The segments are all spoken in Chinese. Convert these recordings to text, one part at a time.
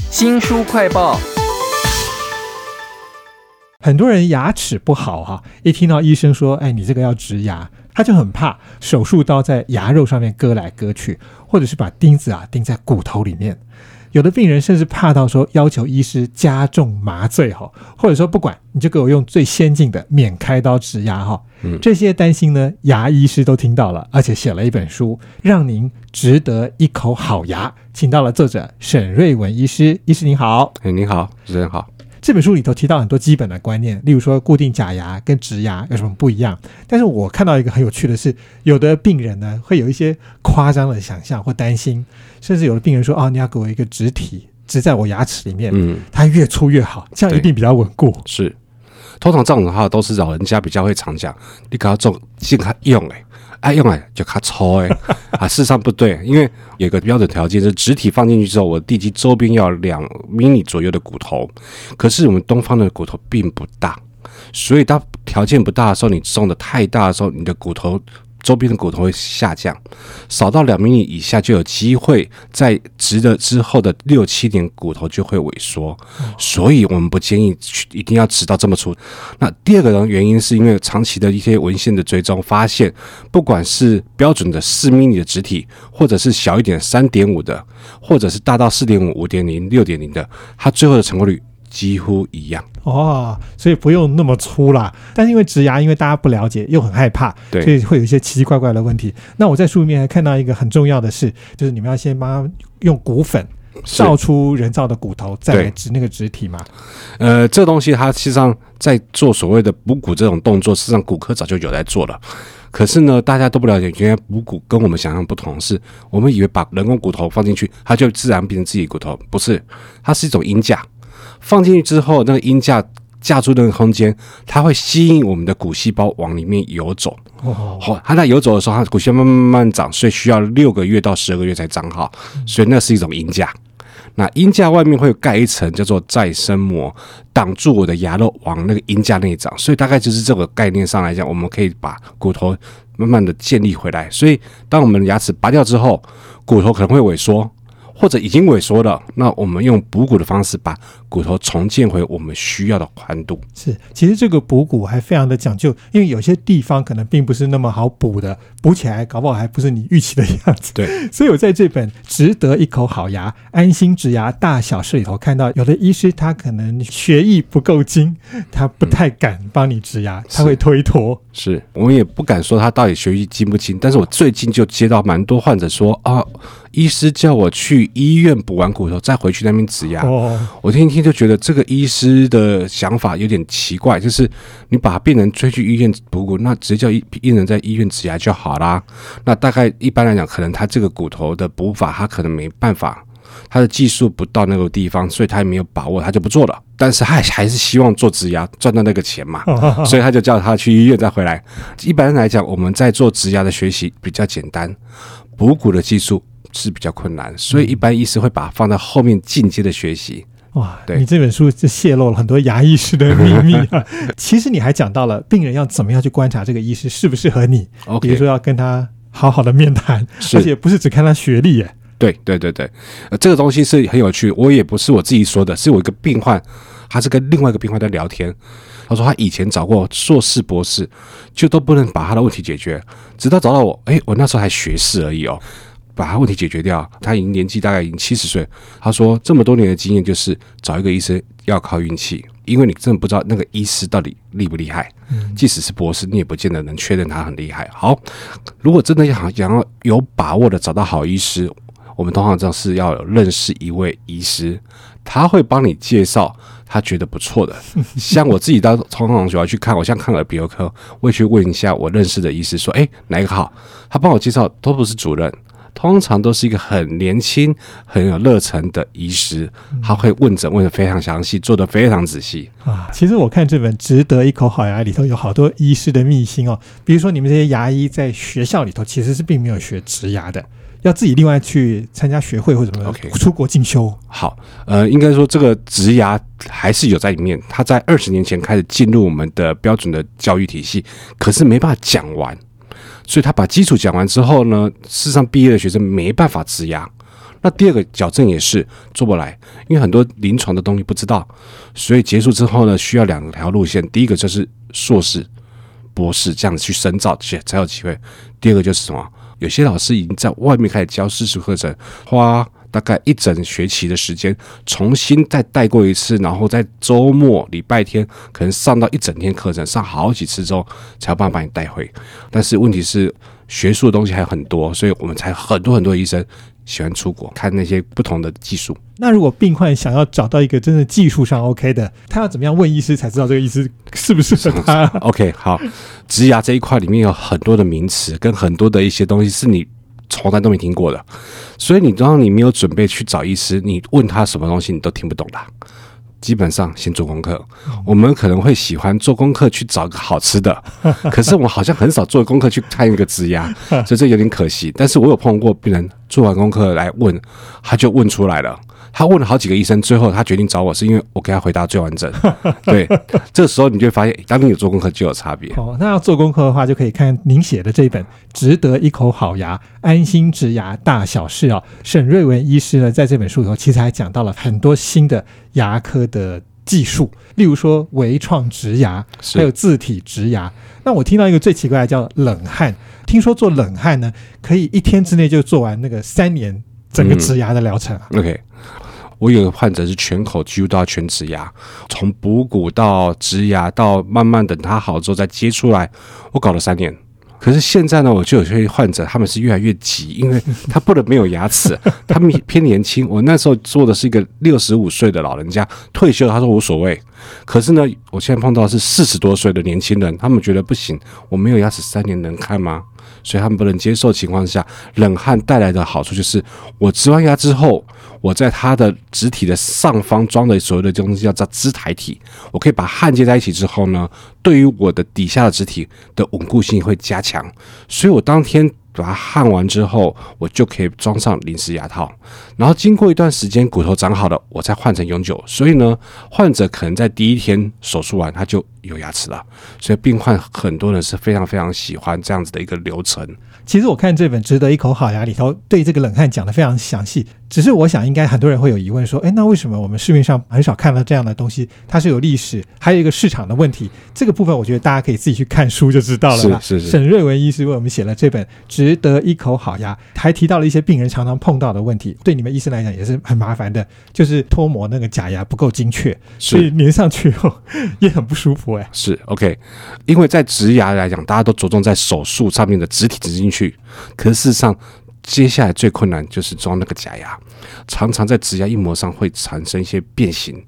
新书快报。很多人牙齿不好哈、一听到医生说，哎，你这个要植牙，他就很怕手术刀在牙肉上面割来割去，或者是把钉子啊钉在骨头里面。有的病人甚至怕到说要求医师加重麻醉哈，或者说不管你就给我用最先进的免开刀植牙哈。嗯这些担心呢，牙医师都听到了，而且写了一本书，让您值得一口好牙。请到了作者沈瑞文医师，医师您好。哎，您好，主持人好。这本书里头提到很多基本的观念，例如说固定假牙跟植牙有什么不一样。但是我看到一个很有趣的是，有的病人呢会有一些夸张的想象或担心，甚至有的病人说：“哦，你要给我一个植体植在我牙齿里面，嗯，它越粗越好，这样一定比较稳固。是。通常这种的话，都是老人家比较会常讲，你给他种，尽他用哎，爱用哎就卡抽哎，啊，事实上不对，因为有个标准条件是植体放进去之后，我地基周边要两 mini 左右的骨头，可是我们东方的骨头并不大，所以当条件不大的时候，你种的太大的时候，你的骨头。周边的骨头会下降，少到两 m 米以下就有机会在植了之后的六七年骨头就会萎缩，所以我们不建议去一定要植到这么粗。那第二个呢，原因是因为长期的一些文献的追踪发现，不管是标准的四 m 米的植体，或者是小一点三点五的，或者是大到四点五、五点零、六点零的，它最后的成功率几乎一样。哦，所以不用那么粗啦。但是因为植牙，因为大家不了解又很害怕，对所以会有一些奇奇怪怪的问题。那我在书里面还看到一个很重要的事，就是你们要先帮他用骨粉是造出人造的骨头，再来植那个植体嘛。呃，这个东西它实际上在做所谓的补骨这种动作，实际上骨科早就有在做了。可是呢，大家都不了解，原来补骨跟我们想象不同，是我们以为把人工骨头放进去，它就自然变成自己骨头，不是，它是一种音架。放进去之后，那个音架架住那个空间，它会吸引我们的骨细胞往里面游走。哦，好、它在游走的时候，它骨细胞慢慢慢慢长，所以需要六个月到十二个月才长好，所以那是一种音架。那音架外面会盖一层叫做再生膜，挡住我的牙肉往那个音架内长，所以大概就是这个概念上来讲，我们可以把骨头慢慢的建立回来。所以当我们的牙齿拔掉之后，骨头可能会萎缩，或者已经萎缩了，那我们用补骨的方式把骨头重建回我们需要的宽度。是，其实这个补骨还非常的讲究，因为有些地方可能并不是那么好补的，补起来搞不好还不是你预期的样子。对，所以我在这本《值得一口好牙：安心植牙大小事》里头看到，有的医师他可能学艺不够精，他不太敢帮你植牙，他会推脱。是我们也不敢说他到底学艺精不精，但是我最近就接到蛮多患者说啊，医师叫我去医院补完骨头再回去那边植牙。哦，我听一听就觉得这个医师的想法有点奇怪，就是你把病人推去医院补骨，那直接叫医病人在医院植牙就好啦。那大概一般来讲，可能他这个骨头的补法，他可能没办法。他的技术不到那个地方，所以他也没有把握，他就不做了。但是他还是希望做植牙赚到那个钱嘛，所以他就叫他去医院再回来。一般来讲，我们在做植牙的学习比较简单，补骨的技术是比较困难，所以一般医师会把它放在后面进阶的学习。哇，对。你这本书就泄露了很多牙医师的秘密啊！其实你还讲到了病人要怎么样去观察这个医师适不适合你，比如说要跟他好好的面谈，而且不是只看他学历耶。对对对对，呃，这个东西是很有趣，我也不是我自己说的，是我一个病患，他是跟另外一个病患在聊天，他说他以前找过硕士、博士，就都不能把他的问题解决，直到找到我，哎，我那时候还学士而已哦，把他问题解决掉，他已经年纪大概已经七十岁，他说这么多年的经验就是找一个医生要靠运气，因为你真的不知道那个医师到底厉不厉害，即使是博士，你也不见得能确认他很厉害。好，如果真的想想要有把握的找到好医师，我们通常这样是要有认识一位医师，他会帮你介绍他觉得不错的。像我自己当通常喜欢去看，我像看耳鼻喉科，我会去问一下我认识的医师，说：“哎，哪一个好？”他帮我介绍都不是主任。通常都是一个很年轻、很有热忱的医师，他会问诊问的非常详细，做的非常仔细。啊，其实我看这本《值得一口好牙》里头有好多医师的秘辛哦，比如说你们这些牙医在学校里头其实是并没有学植牙的，要自己另外去参加学会或者什么 OK 出国进修。好，呃，应该说这个植牙还是有在里面，它在二十年前开始进入我们的标准的教育体系，可是没办法讲完，所以他把基础讲完之后呢，事实上毕业的学生没办法质押，那第二个矫正也是做不来，因为很多临床的东西不知道，所以结束之后呢，需要两条路线。第一个就是硕士、博士这样子去深造，才才有机会。第二个就是什么？有些老师已经在外面开始教私塾课程，花大概一整学期的时间，重新再带过一次，然后在周末、礼拜天可能上到一整天课程，上好几次之后，才有办法把你带回。但是问题是，学术的东西还有很多，所以我们才很多很多医生喜欢出国看那些不同的技术。那如果病患想要找到一个真的技术上 OK 的，他要怎么样问医师才知道这个医师是不适合他？OK，好，植牙这一块里面有很多的名词，跟很多的一些东西是你从来都没听过的，所以你当你没有准备去找医师，你问他什么东西你都听不懂的。基本上先做功课，我们可能会喜欢做功课去找个好吃的，可是我们好像很少做功课去看一个植牙，所以这有点可惜。但是我有碰过病人做完功课来问，他就问出来了。他问了好几个医生，最后他决定找我是因为我给他回答最完整。对，这个时候你就会发现，当你有做功课就有差别。哦，那要做功课的话，就可以看您写的这一本《值得一口好牙，安心植牙大小事》哦。沈瑞文医师呢，在这本书里头，其实还讲到了很多新的牙科的技术，例如说微创植牙，是还有自体植牙。那我听到一个最奇怪的叫冷汗，听说做冷汗呢，可以一天之内就做完那个三年整个植牙的疗程啊。OK，我有个患者是全口几乎都要全植牙，从补骨到植牙到慢慢等他好之后再接出来，我搞了三年。可是现在呢，我就有些患者他们是越来越急，因为他不能没有牙齿，他们偏年轻。我那时候做的是一个六十五岁的老人家退休，他说无所谓。可是呢，我现在碰到的是四十多岁的年轻人，他们觉得不行，我没有牙齿三年能看吗？所以他们不能接受情况下，冷汗带来的好处就是，我植完牙之后，我在它的植体的上方装的所谓的东西叫做支台体，我可以把焊接在一起之后呢，对于我的底下的植体的稳固性会加强，所以我当天。把它焊完之后，我就可以装上临时牙套，然后经过一段时间骨头长好了，我再换成永久。所以呢，患者可能在第一天手术完他就有牙齿了，所以病患很多人是非常非常喜欢这样子的一个流程。其实我看这本《值得一口好牙》里头，对这个冷汗讲的非常详细。只是我想，应该很多人会有疑问，说：，哎，那为什么我们市面上很少看到这样的东西？它是有历史，还有一个市场的问题。这个部分，我觉得大家可以自己去看书就知道了啦。是是是沈瑞文医师为我们写了这本《值得一口好牙》，还提到了一些病人常常碰到的问题，对你们医生来讲也是很麻烦的，就是脱模那个假牙不够精确，所以粘上去后 也很不舒服。是 OK，因为在植牙来讲，大家都着重在手术上面的植体植进去，可是事实上，接下来最困难就是装那个假牙，常常在植牙硬膜上会产生一些变形，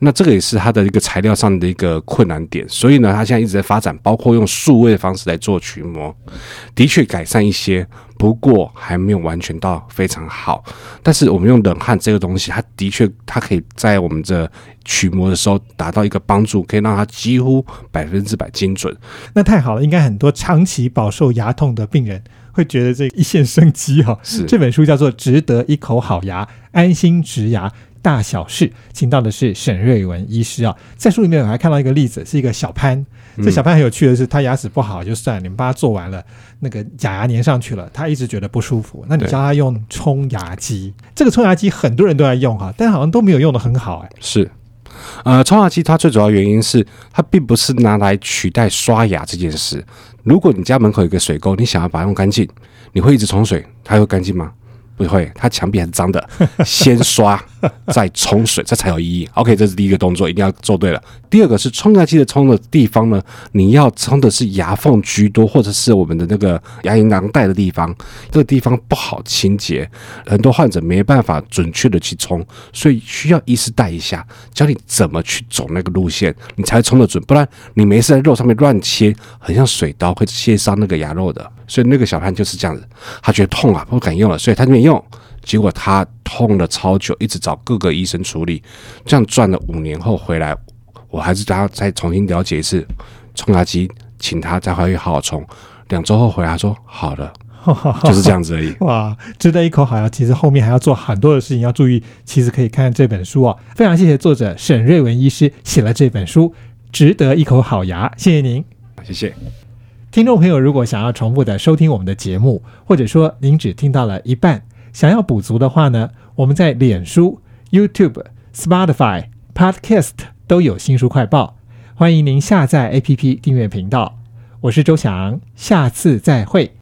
那这个也是它的一个材料上的一个困难点。所以呢，它现在一直在发展，包括用数位的方式来做取模，的确改善一些，不过还没有完全到非常好。但是我们用冷汗这个东西，它的确它可以在我们这取模的时候达到一个帮助，可以让它几乎百分之百精准。那太好了，应该很多长期饱受牙痛的病人会觉得这一线生机哈、是这本书叫做《值得一口好牙，安心植牙大小事》，请到的是沈瑞文医师啊。在书里面我还看到一个例子，是一个小潘。这小潘很有趣的是，他牙齿不好就算了，你们帮他做完了，那个假牙粘上去了，他一直觉得不舒服。那你教他用冲牙机，这个冲牙机很多人都在用哈，但好像都没有用的很好哎。是，呃，冲牙机它最主要原因是它并不是拿来取代刷牙这件事。如果你家门口有个水沟，你想要把它弄干净，你会一直冲水，它会干净吗？不会，它墙壁还是脏的，先刷 再冲水，这才有意义。OK，这是第一个动作，一定要做对了。第二个是冲牙器的冲的地方呢，你要冲的是牙缝居多，或者是我们的那个牙龈囊袋的地方，这个地方不好清洁，很多患者没办法准确的去冲，所以需要医师带一下，教你怎么去走那个路线，你才冲得准，不然你没事在肉上面乱切，很像水刀会切伤那个牙肉的。所以那个小潘就是这样子，他觉得痛啊，不敢用了，所以他就没用。结果他痛了超久，一直找各个医生处理，这样转了五年后回来，我还是让他再重新了解一次冲牙机，请他再回去好好冲。两周后回来，他说好了，就是这样子而已。哇，值得一口好牙。其实后面还要做很多的事情要注意，其实可以看看这本书哦。非常谢谢作者沈瑞文医师写了这本书《值得一口好牙》，谢谢您。谢谢。听众朋友，如果想要重复的收听我们的节目，或者说您只听到了一半，想要补足的话呢，我们在脸书、YouTube、Spotify、Podcast 都有新书快报，欢迎您下载 APP 订阅频道。我是周翔，下次再会。